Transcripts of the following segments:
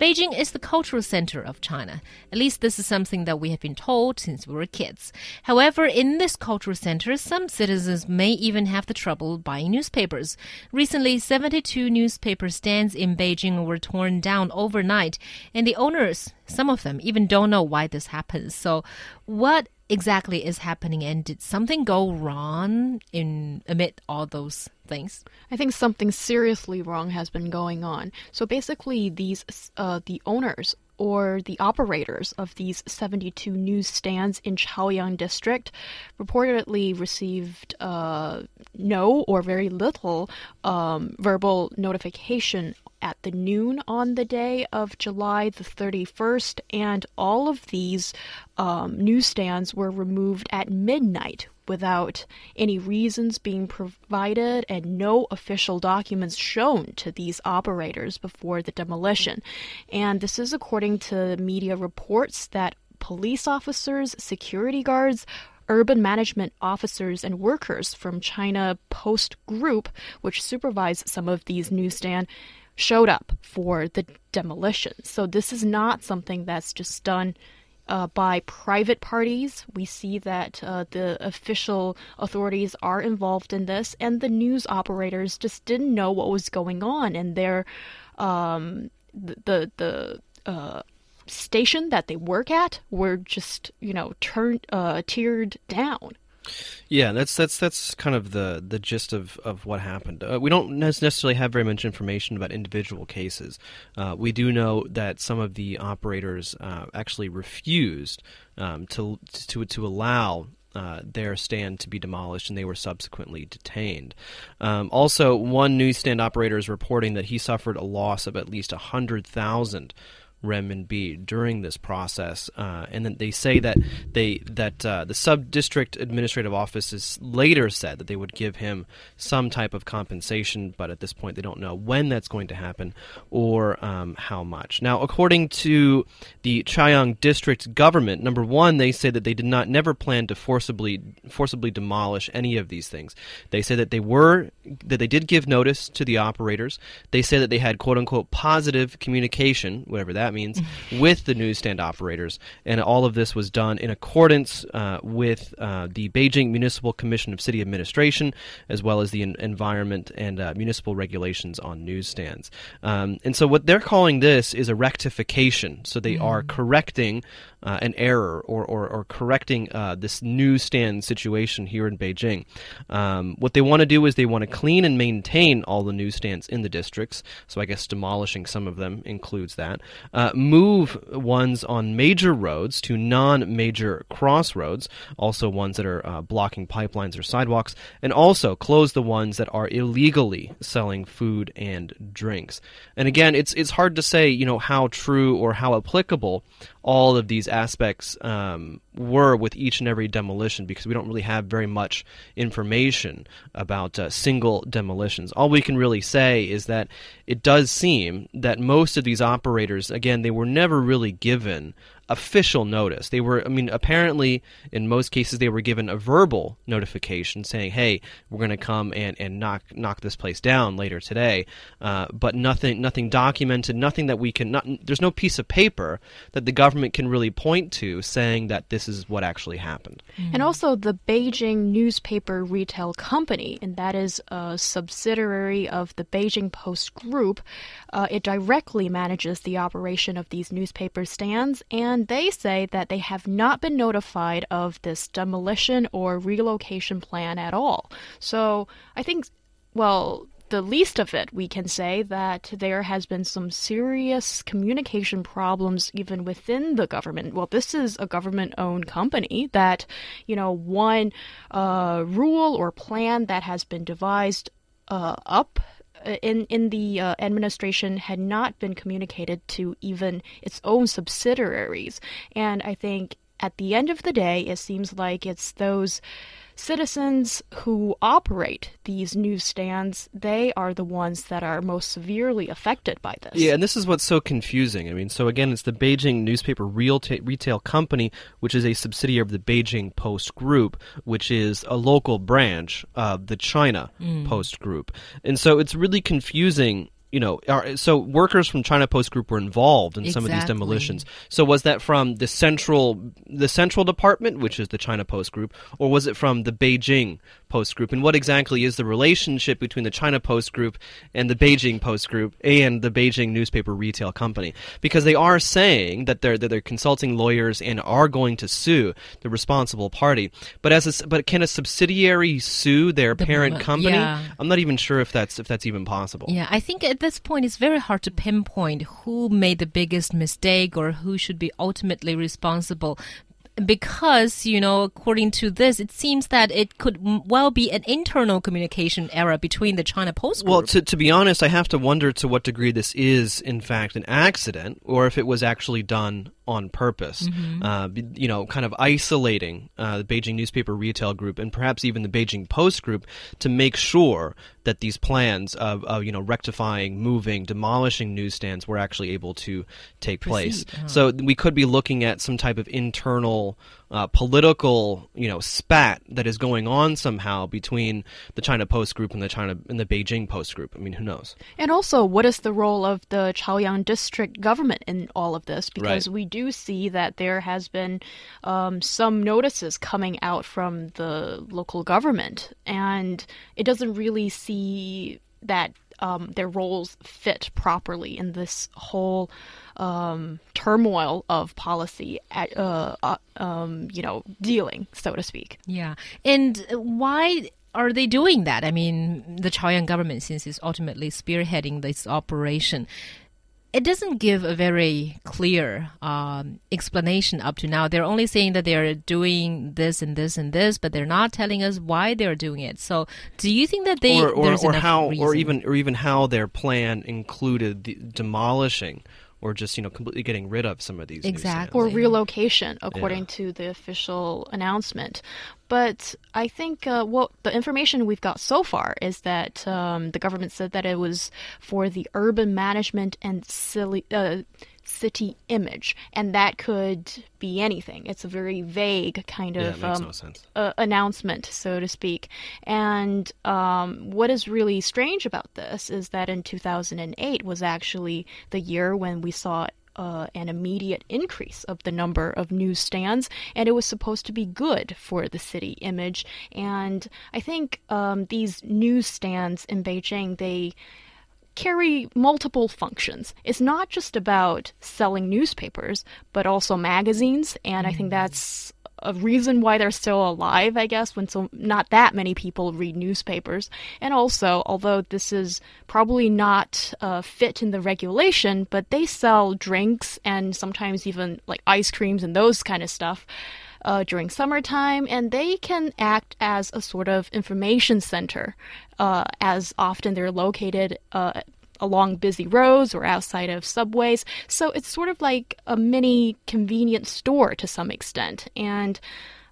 Beijing is the cultural center of China. At least this is something that we have been told since we were kids. However, in this cultural center, some citizens may even have the trouble buying newspapers. Recently, 72 newspaper stands in Beijing were torn down overnight, and the owners, some of them, even don't know why this happens. So, what exactly is happening and did something go wrong in amid all those things? I think something seriously wrong has been going on. So basically, these uh, the owners or the operators of these 72 newsstands in Chaoyang district reportedly received uh, no or very little um, verbal notification at the noon on the day of July the 31st, and all of these um, newsstands were removed at midnight without any reasons being provided and no official documents shown to these operators before the demolition. And this is according to media reports that police officers, security guards, urban management officers and workers from China Post Group, which supervise some of these newsstands, showed up for the demolition. So this is not something that's just done uh, by private parties. We see that uh, the official authorities are involved in this, and the news operators just didn't know what was going on, and their um, the the, the uh, station that they work at were just you know turned uh, tiered down. Yeah, that's that's that's kind of the the gist of of what happened. Uh, we don't necessarily have very much information about individual cases. Uh, we do know that some of the operators uh, actually refused um, to to to allow uh, their stand to be demolished, and they were subsequently detained. Um, also, one newsstand operator is reporting that he suffered a loss of at least a hundred thousand renminbi during this process, uh, and then they say that they that uh, the sub district administrative offices later said that they would give him some type of compensation, but at this point they don't know when that's going to happen or um, how much. Now, according to the Chaoyang district government, number one, they say that they did not never plan to forcibly forcibly demolish any of these things. They say that they were that they did give notice to the operators. They say that they had quote unquote positive communication, whatever that that means, with the newsstand operators. And all of this was done in accordance uh, with uh, the Beijing Municipal Commission of City Administration, as well as the en- environment and uh, municipal regulations on newsstands. Um, and so, what they're calling this is a rectification. So, they mm. are correcting uh, an error or, or, or correcting uh, this newsstand situation here in Beijing. Um, what they want to do is they want to clean and maintain all the newsstands in the districts. So I guess demolishing some of them includes that. Uh, move ones on major roads to non major crossroads, also ones that are uh, blocking pipelines or sidewalks, and also close the ones that are illegally selling food and drinks. And again, it's, it's hard to say, you know, how true or how applicable all of these aspects um, were with each and every demolition because we don't really have very much information about uh, single demolitions. All we can really say is that it does seem that most of these operators, again, they were never really given official notice. They were, I mean, apparently in most cases they were given a verbal notification saying, "Hey, we're going to come and, and knock knock this place down later today," uh, but nothing nothing documented, nothing that we can. Not, there's no piece of paper that the government can really point to saying that this is what actually happened. Mm. And also the Beijing Newspaper Retail Company, and that is a subsidiary of the Beijing Post Group. Uh, it directly manages the operation of these newspaper stands and and they say that they have not been notified of this demolition or relocation plan at all. So I think, well, the least of it, we can say that there has been some serious communication problems even within the government. Well, this is a government owned company that, you know, one uh, rule or plan that has been devised uh, up in in the uh, administration had not been communicated to even its own subsidiaries, and I think at the end of the day, it seems like it's those citizens who operate these newsstands, they are the ones that are most severely affected by this. Yeah, and this is what's so confusing. I mean, so again, it's the Beijing Newspaper Retail Company, which is a subsidiary of the Beijing Post Group, which is a local branch of the China mm. Post Group. And so it's really confusing you know, are, so workers from China Post Group were involved in some of these demolitions. So was that from the central the central department, which is the China Post Group, or was it from the Beijing Post Group? And what exactly is the relationship between the China Post Group and the Beijing Post Group and the Beijing newspaper retail company? Because they are saying that they're that they're consulting lawyers and are going to sue the responsible party. But as a but can a subsidiary sue their The parent company? yeah. I'm not even sure if that's if that's even possible. Yeah, I think at this point it's very hard to pinpoint who made the biggest mistake or who should be ultimately responsible. Because, you know, according to this, it seems that it could well be an internal communication error between the China Post Group. Well, to, to be honest, I have to wonder to what degree this is, in fact, an accident or if it was actually done on purpose. Uh, you know, kind of isolating uh, the Beijing newspaper retail group and perhaps even the Beijing Post group to make sure that these plans of, of you know rectifying, moving, demolishing newsstands were actually able to take place. Proceed, uh-huh. So we could be looking at some type of internal uh, political, you know, spat that is going on somehow between the China Post Group and the China and the Beijing Post Group. I mean, who knows? And also, what is the role of the Chaoyang district government in all of this? Because Right. we do see that there has been um, some notices coming out from the local government, and it doesn't really see that um, their roles fit properly in this whole um, turmoil of policy, uh, uh, um, you know, dealing, so to speak. Yeah. And why are they doing that? I mean, the Chaoyang government, since it's ultimately spearheading this operation, it doesn't give a very clear um, explanation up to now. They're only saying that they're doing this and this and this, but they're not telling us why they're doing it. So, do you think that they or or, or how or even or even how their plan included the demolishing or just you know completely getting rid of some of these Exactly. or relocation, according Yeah. to the official announcement. But I think uh, what the information we've got so far is that um, the government said that it was for the urban management and silly, uh, city image, and that could be anything. It's a very vague kind Yeah, of um, no uh, announcement, so to speak. And um, what is really strange about this is that in 2008 was actually the year when we saw uh, an immediate increase of the number of newsstands, and it was supposed to be good for the city image. And I think um, these newsstands in Beijing, they carry multiple functions. It's not just about selling newspapers, but also magazines, and I think that's a reason why they're still alive, I guess, when so not that many people read newspapers. And also, although this is probably not uh, fit in the regulation, but they sell drinks and sometimes even like ice creams and those kind of stuff uh, during summertime, and they can act as a sort of information center, uh, as often they're located uh, along busy roads or outside of subways. So it's sort of like a mini convenience store to some extent, and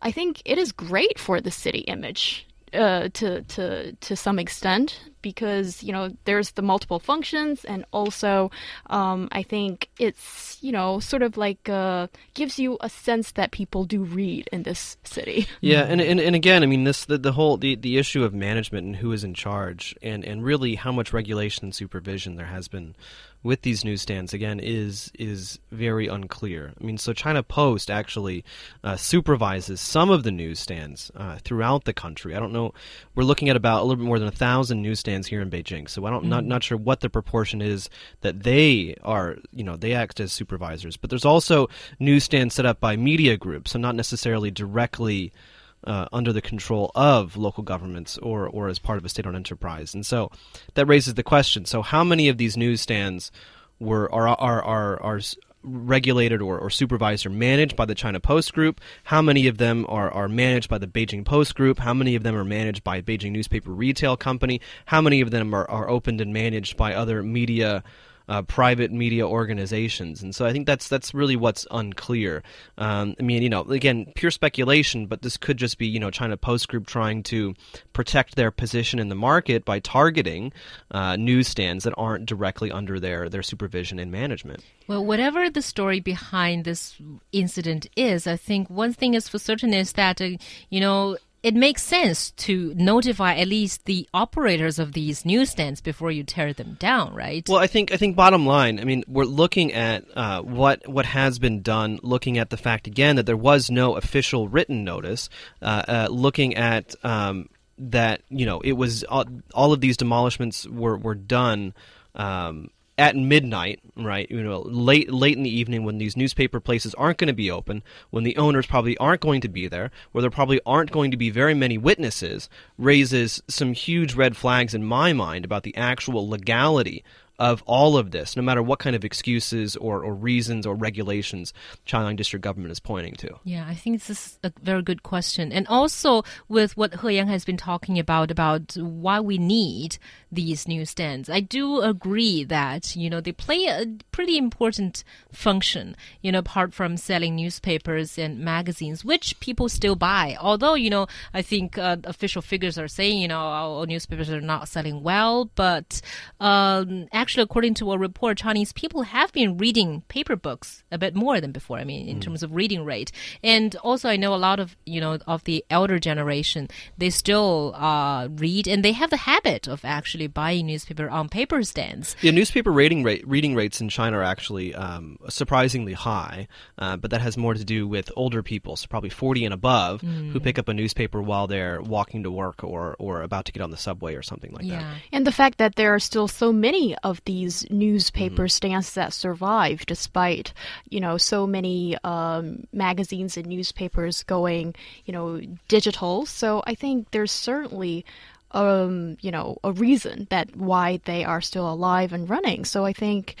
I think it is great for the city image. Uh, to to to some extent because you know there's the multiple functions and also um, I think it's you know sort of like uh, gives you a sense that people do read in this city. Yeah, and, and and again, I mean, this the, the whole the, the issue of management and who is in charge, and and really how much regulation and supervision there has been with these newsstands again is is very unclear. I mean, so China Post actually uh, supervises some of the newsstands uh, throughout the country. I don't know. We're looking at about a little bit more than a thousand newsstands here in Beijing. So I don't not not sure what the proportion is that they are. You know, they act as supervisors, but there's also newsstands set up by media groups, so not necessarily directly uh, under the control of local governments or, or as part of a state-owned enterprise. And so that raises the question: so how many of these newsstands were are are are, are regulated or, or supervised or managed by the China Post Group? How many of them are, are managed by the Beijing Post Group? How many of them are managed by Beijing Newspaper Retail Company? How many of them are, are opened and managed by other media? Uh, private media organizations, and so I think that's that's really what's unclear. Um, I mean, you know, again, pure speculation, but this could just be you know China Post Group trying to protect their position in the market by targeting uh, newsstands that aren't directly under their their supervision and management. Well, whatever the story behind this incident is, I think one thing is for certain is that, uh, you know, it makes sense to notify at least the operators of these newsstands before you tear them down, right? Well, I think I think bottom line, I mean, we're looking at uh, what what has been done. Looking at the fact again that there was no official written notice. Uh, uh, looking at um, that, you know, it was all, all of these demolishments were were done. Um, at midnight, right? You know, late late in the evening when these newspaper places aren't going to be open, when the owners probably aren't going to be there, where there probably aren't going to be very many witnesses, raises some huge red flags in my mind about the actual legality of all of this, no matter what kind of excuses or, or reasons or regulations Chaoyang District government is pointing to. Yeah, I think this is a very good question. And also with what He Yang has been talking about, about why we need these newsstands, I do agree that, you know, they play a pretty important function, you know, apart from selling newspapers and magazines, which people still buy. Although, you know, I think uh, official figures are saying, you know, our newspapers are not selling well, but um, actually, according to a report, Chinese people have been reading paper books a bit more than before. I mean, in mm. terms of reading rate, and also I know a lot of you know of the elder generation they still uh, read and they have the habit of actually buying newspaper on paper stands. Yeah, newspaper rating rate reading rates in China are actually um, surprisingly high, uh, but that has more to do with older people, so probably forty and above, mm. who pick up a newspaper while they're walking to work or or about to get on the subway or something like yeah. that. And the fact that there are still so many of these newspaper mm-hmm. stands that survive despite, you know, so many um, magazines and newspapers going, you know, digital. So I think there's certainly um, you know, a reason that why they are still alive and running. So I think,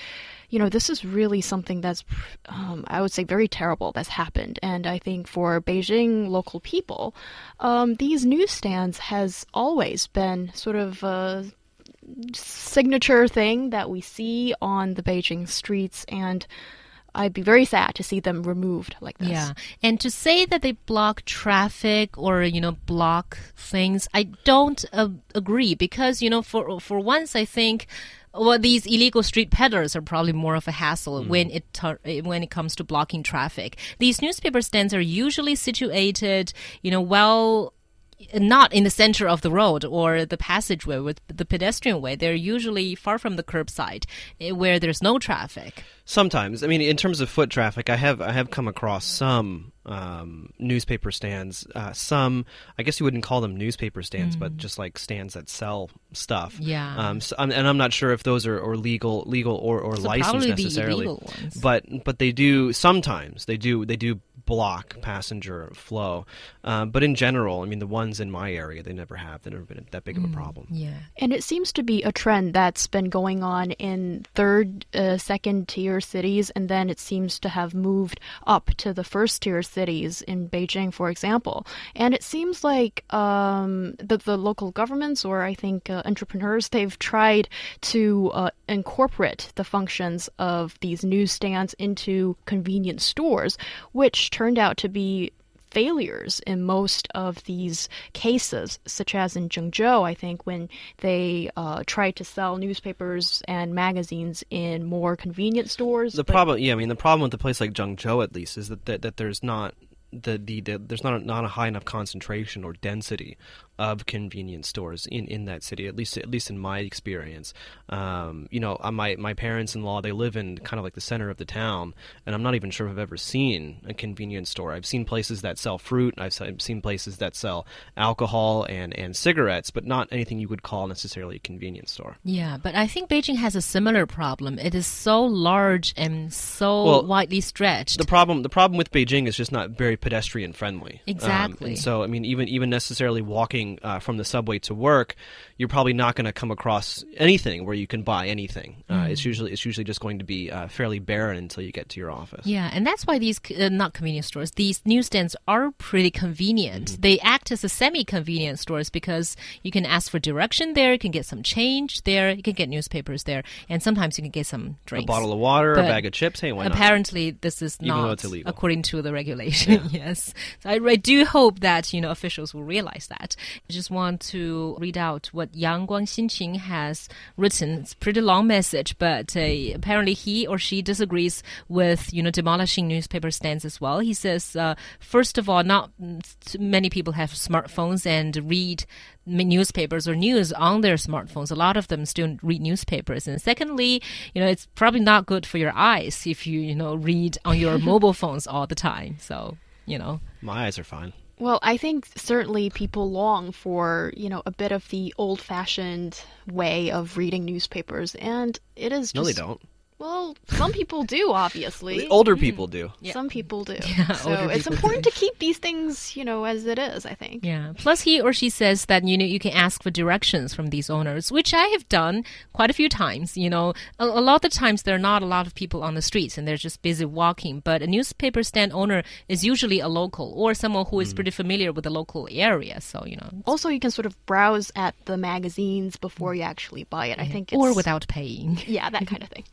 you know, this is really something that's, um, I would say, very terrible that's happened. And I think for Beijing local people, um, these newsstands has always been sort of uh, signature thing that we see on the Beijing streets and I'd be very sad to see them removed like this. Yeah. And to say that they block traffic or, you know, block things, I don't uh, agree because, you know, for for once I think well, these illegal street peddlers are probably more of a hassle mm. when it when it comes to blocking traffic. These newspaper stands are usually situated, you know, well not in the center of the road or the passageway with the pedestrian way. They're usually far from the curbside eh, where there's no traffic. Sometimes, I mean, in terms of foot traffic, I have I have come across some um, newspaper stands. Uh, some, I guess you wouldn't call them newspaper stands, mm. but just like stands that sell stuff. Yeah. Um, so, and I'm not sure if those are or legal, legal or, or so licensed necessarily. But but they do sometimes they do they do block passenger flow. Um, but in general, I mean, the ones in my area, they never have. They've never been that big of a mm, problem. Yeah. And it seems to be a trend that's been going on in third, uh, second tier cities, and then it seems to have moved up to the first tier cities in Beijing, for example. And it seems like um, the, the local governments, or I think uh, entrepreneurs, they've tried to uh, incorporate the functions of these newsstands into convenience stores, which turned out to be failures in most of these cases, such as in Zhengzhou, I think, when they uh, tried to sell newspapers and magazines in more convenient stores. The problem, yeah, I mean, the problem with a place like Zhengzhou, at least, is that, that, that there's not the, the, the, there's not a, not a high enough concentration or density of convenience stores in, in that city. At least at least in my experience, um, you know, uh, my my parents in law they live in kind of like the center of the town, and I'm not even sure if I've ever seen a convenience store. I've seen places that sell fruit. I've seen places that sell alcohol and and cigarettes, but not anything you would call necessarily a convenience store. Yeah, but I think Beijing has a similar problem. It is so large and so well, widely stretched. The problem the problem with Beijing is just not very pedestrian friendly. Exactly. Um, and so I mean, even even necessarily walking uh, from the subway to work, you're probably not going to come across anything where you can buy anything. Uh, mm. It's usually it's usually just going to be uh, fairly barren until you get to your office. Yeah, and that's why these uh, not convenience stores, these newsstands are pretty convenient. Mm-hmm. They act as a semi-convenient stores because you can ask for direction there, you can get some change there, you can get newspapers there, and sometimes you can get some drinks. A bottle of water, but a bag of chips. Hey, why not? Apparently, this is Even not according to the regulation. Yeah. yes, so I, I do hope that you know officials will realize that. I just want to read out what Yang Guangxinqing has written. It's a pretty long message, but uh, apparently he or she disagrees with you know demolishing newspaper stands as well. He says, uh, first of all, not many people have smartphones and read newspapers or news on their smartphones. A lot of them still read newspapers. And secondly, you know, it's probably not good for your eyes if you, you know, read on your mobile phones all the time. So, you know. My eyes are fine. Well, I think certainly people long for, you know, a bit of the old fashioned way of reading newspapers. And it is just. No, they don't. Well, some people do, obviously. The older people do. Yeah. Some people do. Yeah, so it's important to keep these things, you know, as it is, I think. Yeah. Plus, he or she says that, you know, you can ask for directions from these owners, which I have done quite a few times. You know, a, a lot of the times there are not a lot of people on the streets and they're just busy walking. But a newspaper stand owner is usually a local or someone who is mm. pretty familiar with the local area. So, you know. Also, you can sort of browse at the magazines before you actually buy it. I think Or without paying. Yeah, that kind of thing.